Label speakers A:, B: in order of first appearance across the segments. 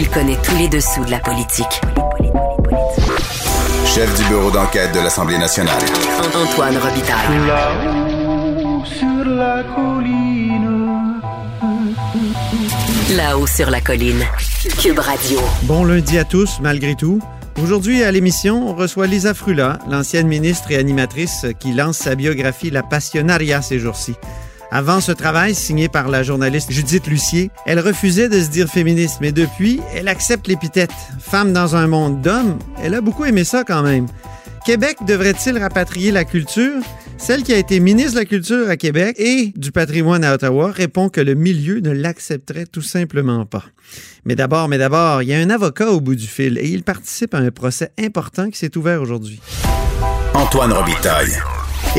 A: Il connaît tous les dessous de la politique.
B: Chef du bureau d'enquête de l'Assemblée nationale.
A: Antoine Robitaille.
C: Là-haut sur la colline.
A: Là-haut sur la colline. Cube Radio.
D: Bon lundi à tous, malgré tout. Aujourd'hui, à l'émission, on reçoit Lisa Frula, l'ancienne ministre et animatrice qui lance sa biographie La Passionaria ces jours-ci. Avant ce travail, signé par la journaliste Judith Lucier, elle refusait de se dire féministe, mais depuis, elle accepte l'épithète. Femme dans un monde d'hommes, elle a beaucoup aimé ça quand même. Québec devrait-il rapatrier la culture? Celle qui a été ministre de la Culture à Québec et du patrimoine à Ottawa répond que le milieu ne l'accepterait tout simplement pas. Mais d'abord, mais d'abord, il y a un avocat au bout du fil et il participe à un procès important qui s'est ouvert aujourd'hui.
B: Antoine Robitaille.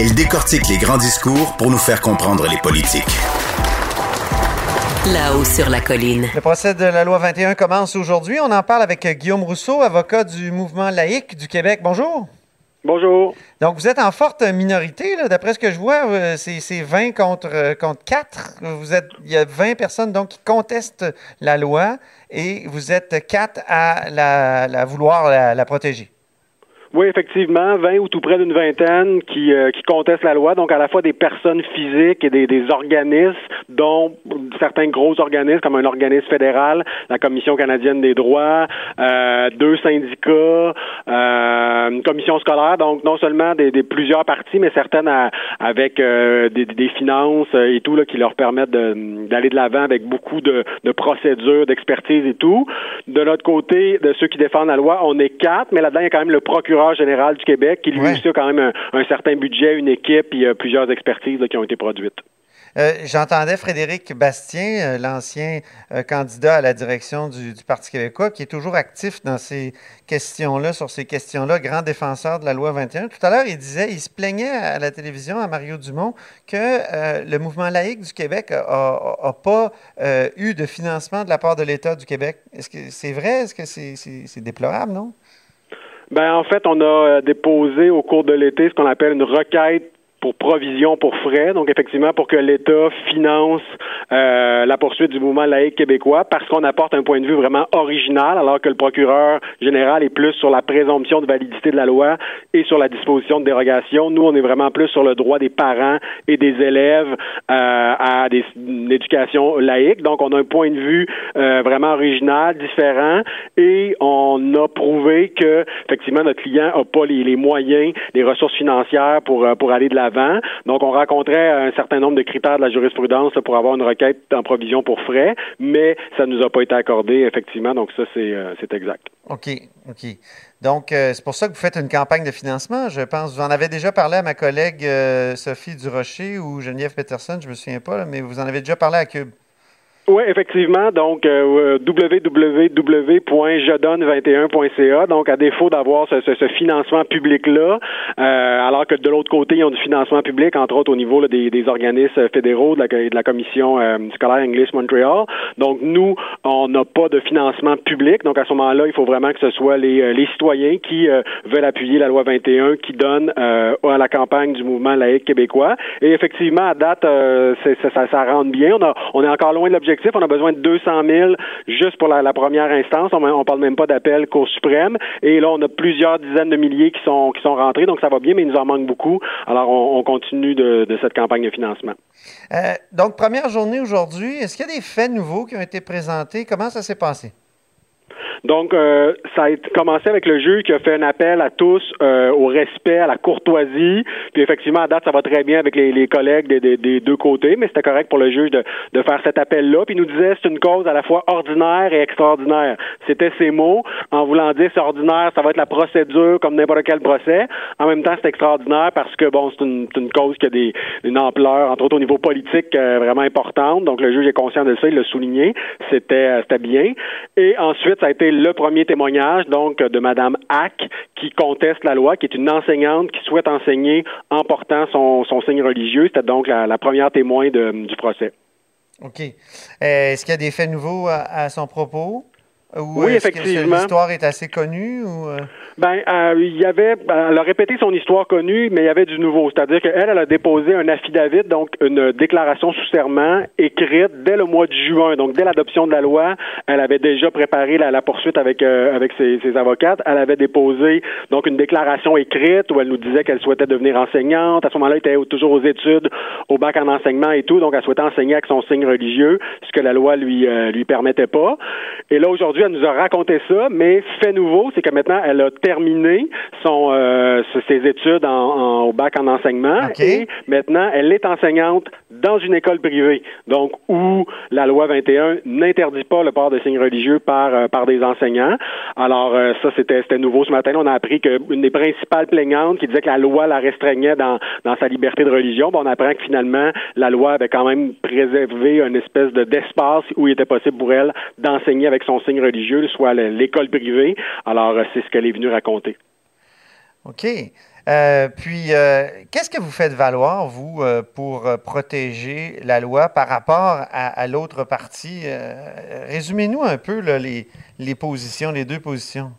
B: Il décortique les grands discours pour nous faire comprendre les politiques.
A: Là-haut sur la colline.
D: Le procès de la loi 21 commence aujourd'hui. On en parle avec Guillaume Rousseau, avocat du mouvement laïque du Québec. Bonjour.
E: Bonjour.
D: Donc, vous êtes en forte minorité, là. d'après ce que je vois, euh, c'est c'est 20 contre, euh, contre 4. Vous êtes, il y a 20 personnes donc, qui contestent la loi et vous êtes 4 à la, la vouloir la, la protéger.
E: Oui, effectivement, 20 ou tout près d'une vingtaine qui, euh, qui contestent la loi, donc à la fois des personnes physiques et des, des organismes, dont certains gros organismes comme un organisme fédéral, la Commission canadienne des droits, euh, deux syndicats, euh, une commission scolaire, donc non seulement des, des plusieurs parties, mais certaines à- avec euh, des, des finances et tout là, qui leur permettent d'aller de l'avant avec beaucoup de, de procédures, d'expertise et tout. De l'autre côté, de ceux qui défendent la loi, on est quatre, mais là-dedans, il y a quand même le procureur général du Québec qui lui
D: Ouais.
E: aussi a quand même un, un certain budget, une équipe et euh, plusieurs expertises là, qui ont été produites.
D: Euh, J'entendais Frédéric Bastien, euh, l'ancien euh, candidat à la direction du, du Parti québécois, qui est toujours actif dans ces questions-là, sur ces questions-là, grand défenseur de la loi 21. Tout à l'heure, il disait, il se plaignait à la télévision, à Mario Dumont, que le mouvement laïque du Québec n'a pas eu de financement de la part de l'État du Québec. Est-ce que c'est vrai? Est-ce que c'est déplorable, non?
E: Ben, en fait, on a euh, déposé au cours de l'été ce qu'on appelle une requête pour provision pour frais, donc effectivement pour que l'État finance euh, la poursuite du mouvement laïque québécois, parce qu'on apporte un point de vue vraiment original, alors que le procureur général est plus sur la présomption de validité de la loi et sur la disposition de dérogation. Nous, on est vraiment plus sur le droit des parents et des élèves euh, à des, une éducation laïque. Donc, on a un point de vue euh, vraiment original, différent, et on a prouvé que effectivement notre client n'a pas les, les moyens, les ressources financières pour euh, pour aller de Donc, on rencontrait un certain nombre de critères de la jurisprudence pour avoir une requête en provision pour frais, mais ça nous a pas été accordé effectivement. Donc, ça c'est euh, exact.
D: OK, OK. Donc, euh, c'est pour ça que vous faites une campagne de financement, je pense. Vous en avez déjà parlé à ma collègue euh, Sophie Durocher ou Geneviève Peterson, je me souviens pas, mais vous en avez déjà parlé à Cube.
E: Oui, effectivement. Donc, euh, www.jedonne21.ca. Donc, à défaut d'avoir ce, ce- ce financement public-là, euh, alors que de l'autre côté, ils ont du financement public, entre autres au niveau là, des, des organismes fédéraux de la, de la commission euh, scolaire English Montreal. Donc, nous, on n'a pas de financement public. Donc, à ce moment-là, il faut vraiment que ce soit les, euh, les citoyens qui euh, veulent appuyer la loi 21 qui donne euh, à la campagne du mouvement laïque québécois. Et effectivement, à date, euh, ça, ça, ça rentre bien. On, a, on est encore loin de l'objectif. On a besoin de 200 000 juste pour la, première instance. On, on parle même pas d'appel Cour suprême. Et là, on a plusieurs dizaines de milliers qui sont qui sont rentrés. Donc, ça va bien, mais il nous en manque beaucoup. Alors, on, on continue de, de cette campagne de financement.
D: Euh, donc, première journée aujourd'hui, est-ce qu'il y a des faits nouveaux qui ont été présentés? Comment ça s'est passé?
E: Donc, euh, ça a commencé avec le juge qui a fait un appel à tous euh, au respect, à la courtoisie. Puis effectivement, à date, ça va très bien avec les, collègues des, deux côtés, mais c'était correct pour le juge de, de faire cet appel-là. Puis il nous disait c'est une cause à la fois ordinaire et extraordinaire. C'était ses mots en voulant dire c'est ordinaire, ça va être la procédure comme n'importe quel procès. En même temps, c'est extraordinaire parce que bon, c'est une, une, cause qui a des, une ampleur, entre autres au niveau politique, euh, vraiment importante. Donc le juge est conscient de ça, il l'a souligné. C'était c'était bien. Et ensuite, ça a été le premier témoignage donc de Madame Hack qui conteste la loi, qui est une enseignante qui souhaite enseigner en portant son, signe religieux. C'était donc la, première témoin du procès.
D: OK. Euh, est-ce qu'il y a des faits nouveaux à son propos?
E: Oui, effectivement.
D: L'histoire est assez connue ou euh?
E: Ben, euh, il y avait, ben, elle a répété son histoire connue, mais il y avait du nouveau. C'est-à-dire qu'elle, elle a déposé un affidavit, donc une déclaration sous serment écrite dès le mois de juin, donc dès l'adoption de la loi. Elle avait déjà préparé la, poursuite avec euh, avec ses, ses, avocates. Elle avait déposé donc une déclaration écrite où elle nous disait qu'elle souhaitait devenir enseignante. À ce moment-là, elle était toujours aux études, au bac en enseignement et tout, donc elle souhaitait enseigner avec son signe religieux, ce que la loi lui lui permettait pas. Et là aujourd'hui elle nous a raconté ça, mais fait nouveau, c'est que maintenant, elle a terminé son euh, ses études en, au bac en enseignement et maintenant, elle est enseignante dans une école privée, donc où la loi 21 n'interdit pas le port de signes religieux par euh, par des enseignants. Alors euh, ça, c'était c'était nouveau ce matin. On a appris qu'une des principales plaignantes qui disait que la loi la restreignait dans dans sa liberté de religion, bon, on apprend que finalement, la loi avait quand même préservé une espèce de d'espace où il était possible pour elle d'enseigner avec son signe religieux religieux, soit l'école privée. Alors, euh, c'est ce qu'elle est venue raconter.
D: OK. Euh, puis, euh, qu'est-ce que vous faites valoir, vous, pour protéger la loi par rapport à, l'autre partie? Résumez-nous un peu les, les positions, les deux positions.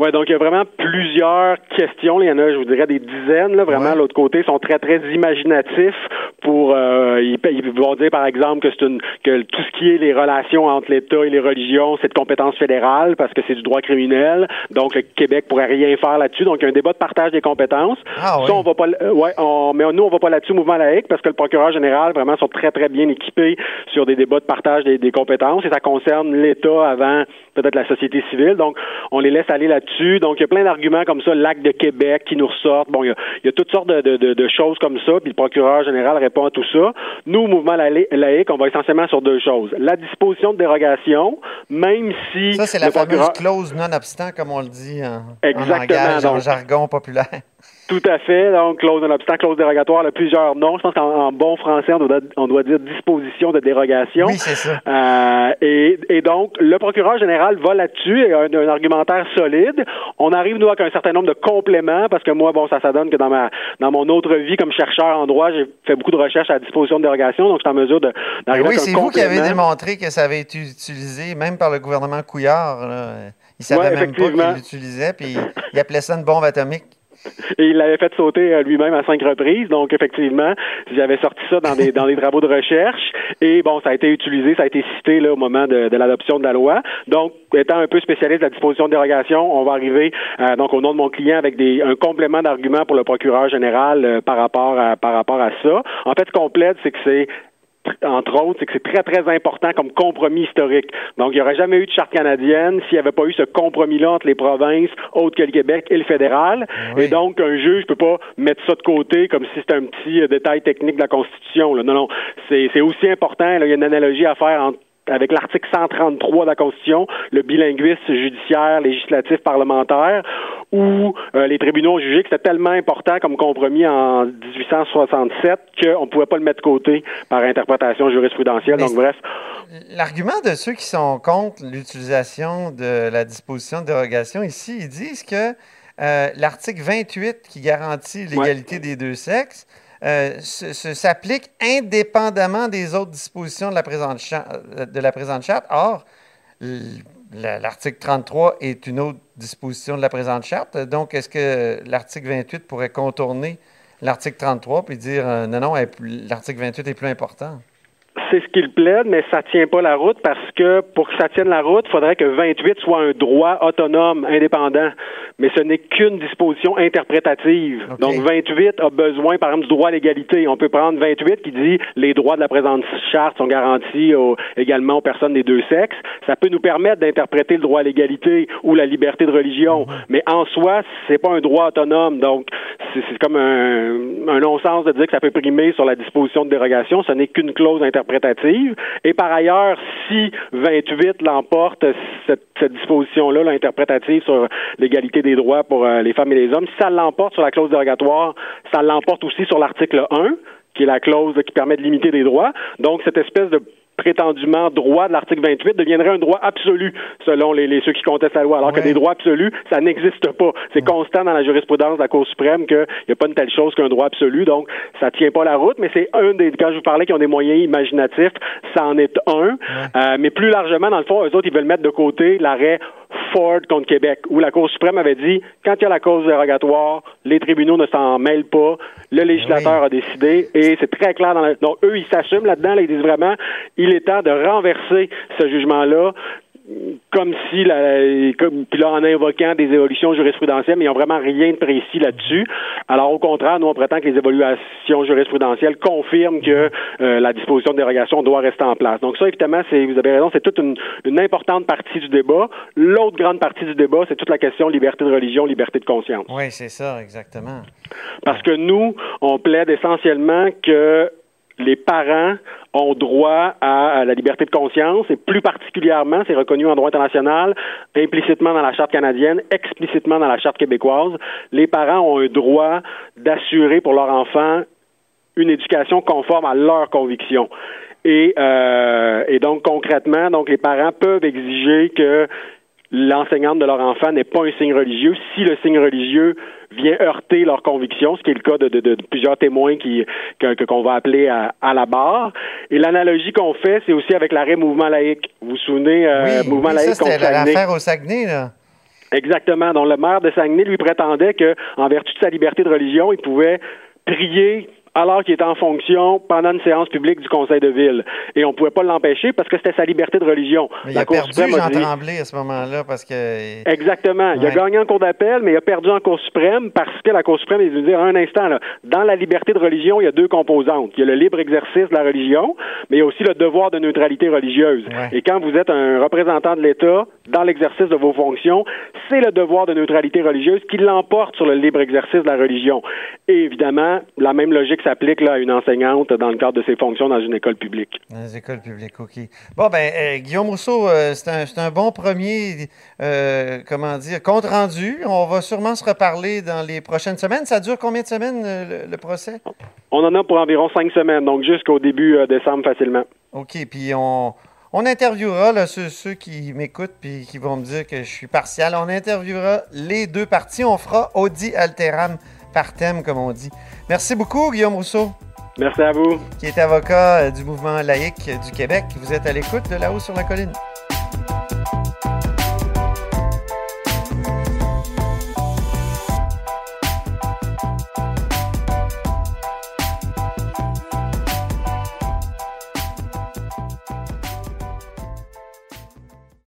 E: Oui, donc il y a vraiment plusieurs questions. Il y en a, je vous dirais, des dizaines. Là, vraiment, l'autre côté, sont très, très imaginatifs pour euh, ils, vont dire par exemple que c'est une que tout ce qui est les relations entre l'État et les religions, c'est de compétence fédérale parce que c'est du droit criminel. Donc le Québec pourrait rien faire là-dessus. Donc il y a un débat de partage des compétences.
D: Ah,
E: Ça, on va pas euh, ouais, on, mais nous on va pas là-dessus mouvement laïque parce que le procureur général vraiment sont très très bien équipés sur des débats de partage des, des compétences et ça concerne l'État avant peut-être la société civile. Donc on les laisse aller là-dessus donc, il y a plein d'arguments comme ça, l'acte de Québec qui nous ressortent. Bon, il y a, toutes sortes de, choses comme ça, puis le procureur général répond à tout ça. Nous, mouvement laïque, on va essentiellement sur deux choses. La disposition de dérogation, même si...
D: Ça, c'est la fameuse clause non-obstant, comme on le dit en, Exactement, en jargon populaire.
E: Tout à fait. Donc, clause non-obstant, clause dérogatoire, plusieurs noms. Je pense qu'en bon français, on doit, dire disposition de dérogation.
D: Oui, c'est ça.
E: Euh, et, donc, le procureur général va là-dessus et a un, argumentaire solide. On arrive, nous, avec un certain nombre de compléments, parce que moi, bon, ça, ça donne que dans ma dans mon autre vie comme chercheur en droit, j'ai fait beaucoup de recherches à la disposition de dérogation, donc je suis en mesure de
D: d'arriver Oui, c'est vous qui avez démontré que ça avait été utilisé, même par le gouvernement Couillard. Là. Il savait même pas qu'il l'utilisait, puis il appelait ça une bombe atomique.
E: Et il l'avait fait sauter euh, lui-même à cinq reprises. Donc, effectivement, j'avais sorti ça dans des, travaux de recherche. Et bon, ça a été utilisé, ça a été cité là, au moment de, l'adoption de la loi. Donc, étant un peu spécialiste de la disposition de dérogation, on va arriver euh, donc au nom de mon client avec un complément d'argument pour le procureur général euh, par rapport à par rapport à ça. En fait, ce plaide, c'est que c'est entre autres, c'est que c'est très, très important comme compromis historique. Donc, il n'y aurait jamais eu de charte canadienne s'il n'y avait pas eu ce compromis-là entre les provinces, autres que le Québec et le fédéral. Et donc, un juge ne peut pas mettre ça de côté comme si c'était un petit euh, détail technique de la Constitution. Là. Non, non, c'est aussi important. Là, il y a une analogie à faire entre avec l'article 133 de la Constitution, le bilinguisme judiciaire, législatif, parlementaire, où euh, les tribunaux ont jugé que c'était tellement important comme compromis en 1867 qu'on ne pouvait pas le mettre de côté par interprétation jurisprudentielle. Donc, bref.
D: L'argument de ceux qui sont contre l'utilisation de la disposition de dérogation ici, ils disent que euh, l'article 28 qui garantit l'égalité des deux sexes euh, s'applique indépendamment des autres dispositions de la présente, euh, charte. Or, l'article 33 est une autre disposition de la présente charte. Donc, est-ce que l'article 28 pourrait contourner l'article 33 puis dire euh, non, non, l'article 28 est plus important?
E: C'est ce qu'il plaide, mais ça tient pas la route parce que pour que ça tienne la route, il faudrait que 28 soit un droit autonome, indépendant. Mais ce n'est qu'une disposition interprétative. Donc 28 a besoin, par exemple, du droit à l'égalité. On peut prendre 28 qui dit les droits de la présente charte sont garantis au- également aux personnes des deux sexes. Ça peut nous permettre d'interpréter le droit à l'égalité ou la liberté de religion. Mais en soi, c'est pas un droit autonome. Donc c'est c'est comme un, un non-sens de dire que ça peut primer sur la disposition de dérogation. Ce n'est qu'une clause interprétative. Et par ailleurs, si 28 l'emporte, cette, disposition-là, là, interprétative sur l'égalité des droits pour euh, les femmes et les hommes, si ça l'emporte sur la clause dérogatoire, ça l'emporte aussi sur l'article 1, qui est la clause qui permet de limiter des droits. Donc, cette espèce de prétendument droit de l'article 28 deviendrait un droit absolu selon les, les- ceux qui contestent la loi, alors que des droits absolus, ça n'existe pas. C'est constant dans la jurisprudence de la Cour suprême qu'il n'y a pas une telle chose qu'un droit absolu, donc ça tient pas la route, mais c'est un des, quand je vous parlais qu'ils ont des moyens imaginatifs, ça en est un, Euh, mais plus largement, dans le fond, eux autres, ils veulent mettre de côté l'arrêt Ford contre Québec, où la Cour suprême avait dit, quand il y a la cause dérogatoire, les tribunaux ne s'en mêlent pas, le législateur
D: Oui.
E: a décidé, et c'est très clair dans la... Donc, eux, ils s'assument là-dedans, là, ils disent vraiment, il est temps de renverser ce jugement-là, comme si, la, comme, puis là, en invoquant des évolutions jurisprudentielles, mais ils n'ont vraiment rien de précis là-dessus. Alors, au contraire, nous, on prétend que les évaluations jurisprudentielles confirment que euh, la disposition de dérogation doit rester en place. Donc ça, évidemment, c'est, vous avez raison, c'est toute une, une importante partie du débat. L'autre grande partie du débat, c'est toute la question liberté de religion, liberté de conscience.
D: Oui, c'est ça, exactement.
E: Parce que nous, on plaide essentiellement que les parents ont droit à, la liberté de conscience et plus particulièrement, c'est reconnu en droit international, implicitement dans la charte canadienne, explicitement dans la charte québécoise, les parents ont un droit d'assurer pour leur enfant une éducation conforme à leurs convictions. Et, euh, donc concrètement, les parents peuvent exiger que l'enseignante de leur enfant n'est pas un signe religieux si le signe religieux vient heurter leurs convictions, ce qui est le cas de, de- de plusieurs témoins qui que- que- qu'on va appeler à, à la barre. Et l'analogie qu'on fait, c'est aussi avec l'arrêt mouvement laïque. Vous vous souvenez, euh,
D: oui,
E: mouvement
D: oui,
E: laïque
D: ça,
E: contre
D: l'affaire au Saguenay, là.
E: Exactement. Donc, le maire de Saguenay lui prétendait que, en vertu de sa liberté de religion, il pouvait prier alors qu'il était en fonction pendant une séance publique du conseil de ville. Et on pouvait pas l'empêcher parce que c'était sa liberté de religion.
D: Mais il a
E: Cour
D: perdu Jean
E: dit-
D: Tremblay à ce moment-là parce que.
E: Exactement. Il a gagné en cour d'appel, mais il a perdu en cour suprême parce que la cour suprême, il veut dire un instant, là, dans la liberté de religion, il y a deux composantes. Il y a le libre exercice de la religion, mais il y a aussi le devoir de neutralité religieuse.
D: Ouais.
E: Et quand vous êtes un représentant de l'État dans l'exercice de vos fonctions, c'est le devoir de neutralité religieuse qui l'emporte sur le libre exercice de la religion. Et évidemment, la même logique s'applique là à une enseignante dans le cadre de ses fonctions dans une école publique.
D: Dans les écoles publiques, OK. Bon, ben, euh, Guillaume Rousseau, euh, c'est un, c'est un bon premier, euh, comment dire, compte rendu. On va sûrement se reparler dans les prochaines semaines. Ça dure combien de semaines, le, le procès?
E: On en a pour environ cinq semaines, donc jusqu'au début décembre facilement.
D: OK, puis on, on interviewera là, ceux, ceux qui m'écoutent puis qui vont me dire que je suis partial. On interviewera les deux parties. On fera Audi Alteram par thème, comme on dit. Merci beaucoup, Guillaume Rousseau,
E: Merci à vous.
D: qui est avocat euh, du mouvement laïque du Québec. Vous êtes à l'écoute de là-haut sur la colline.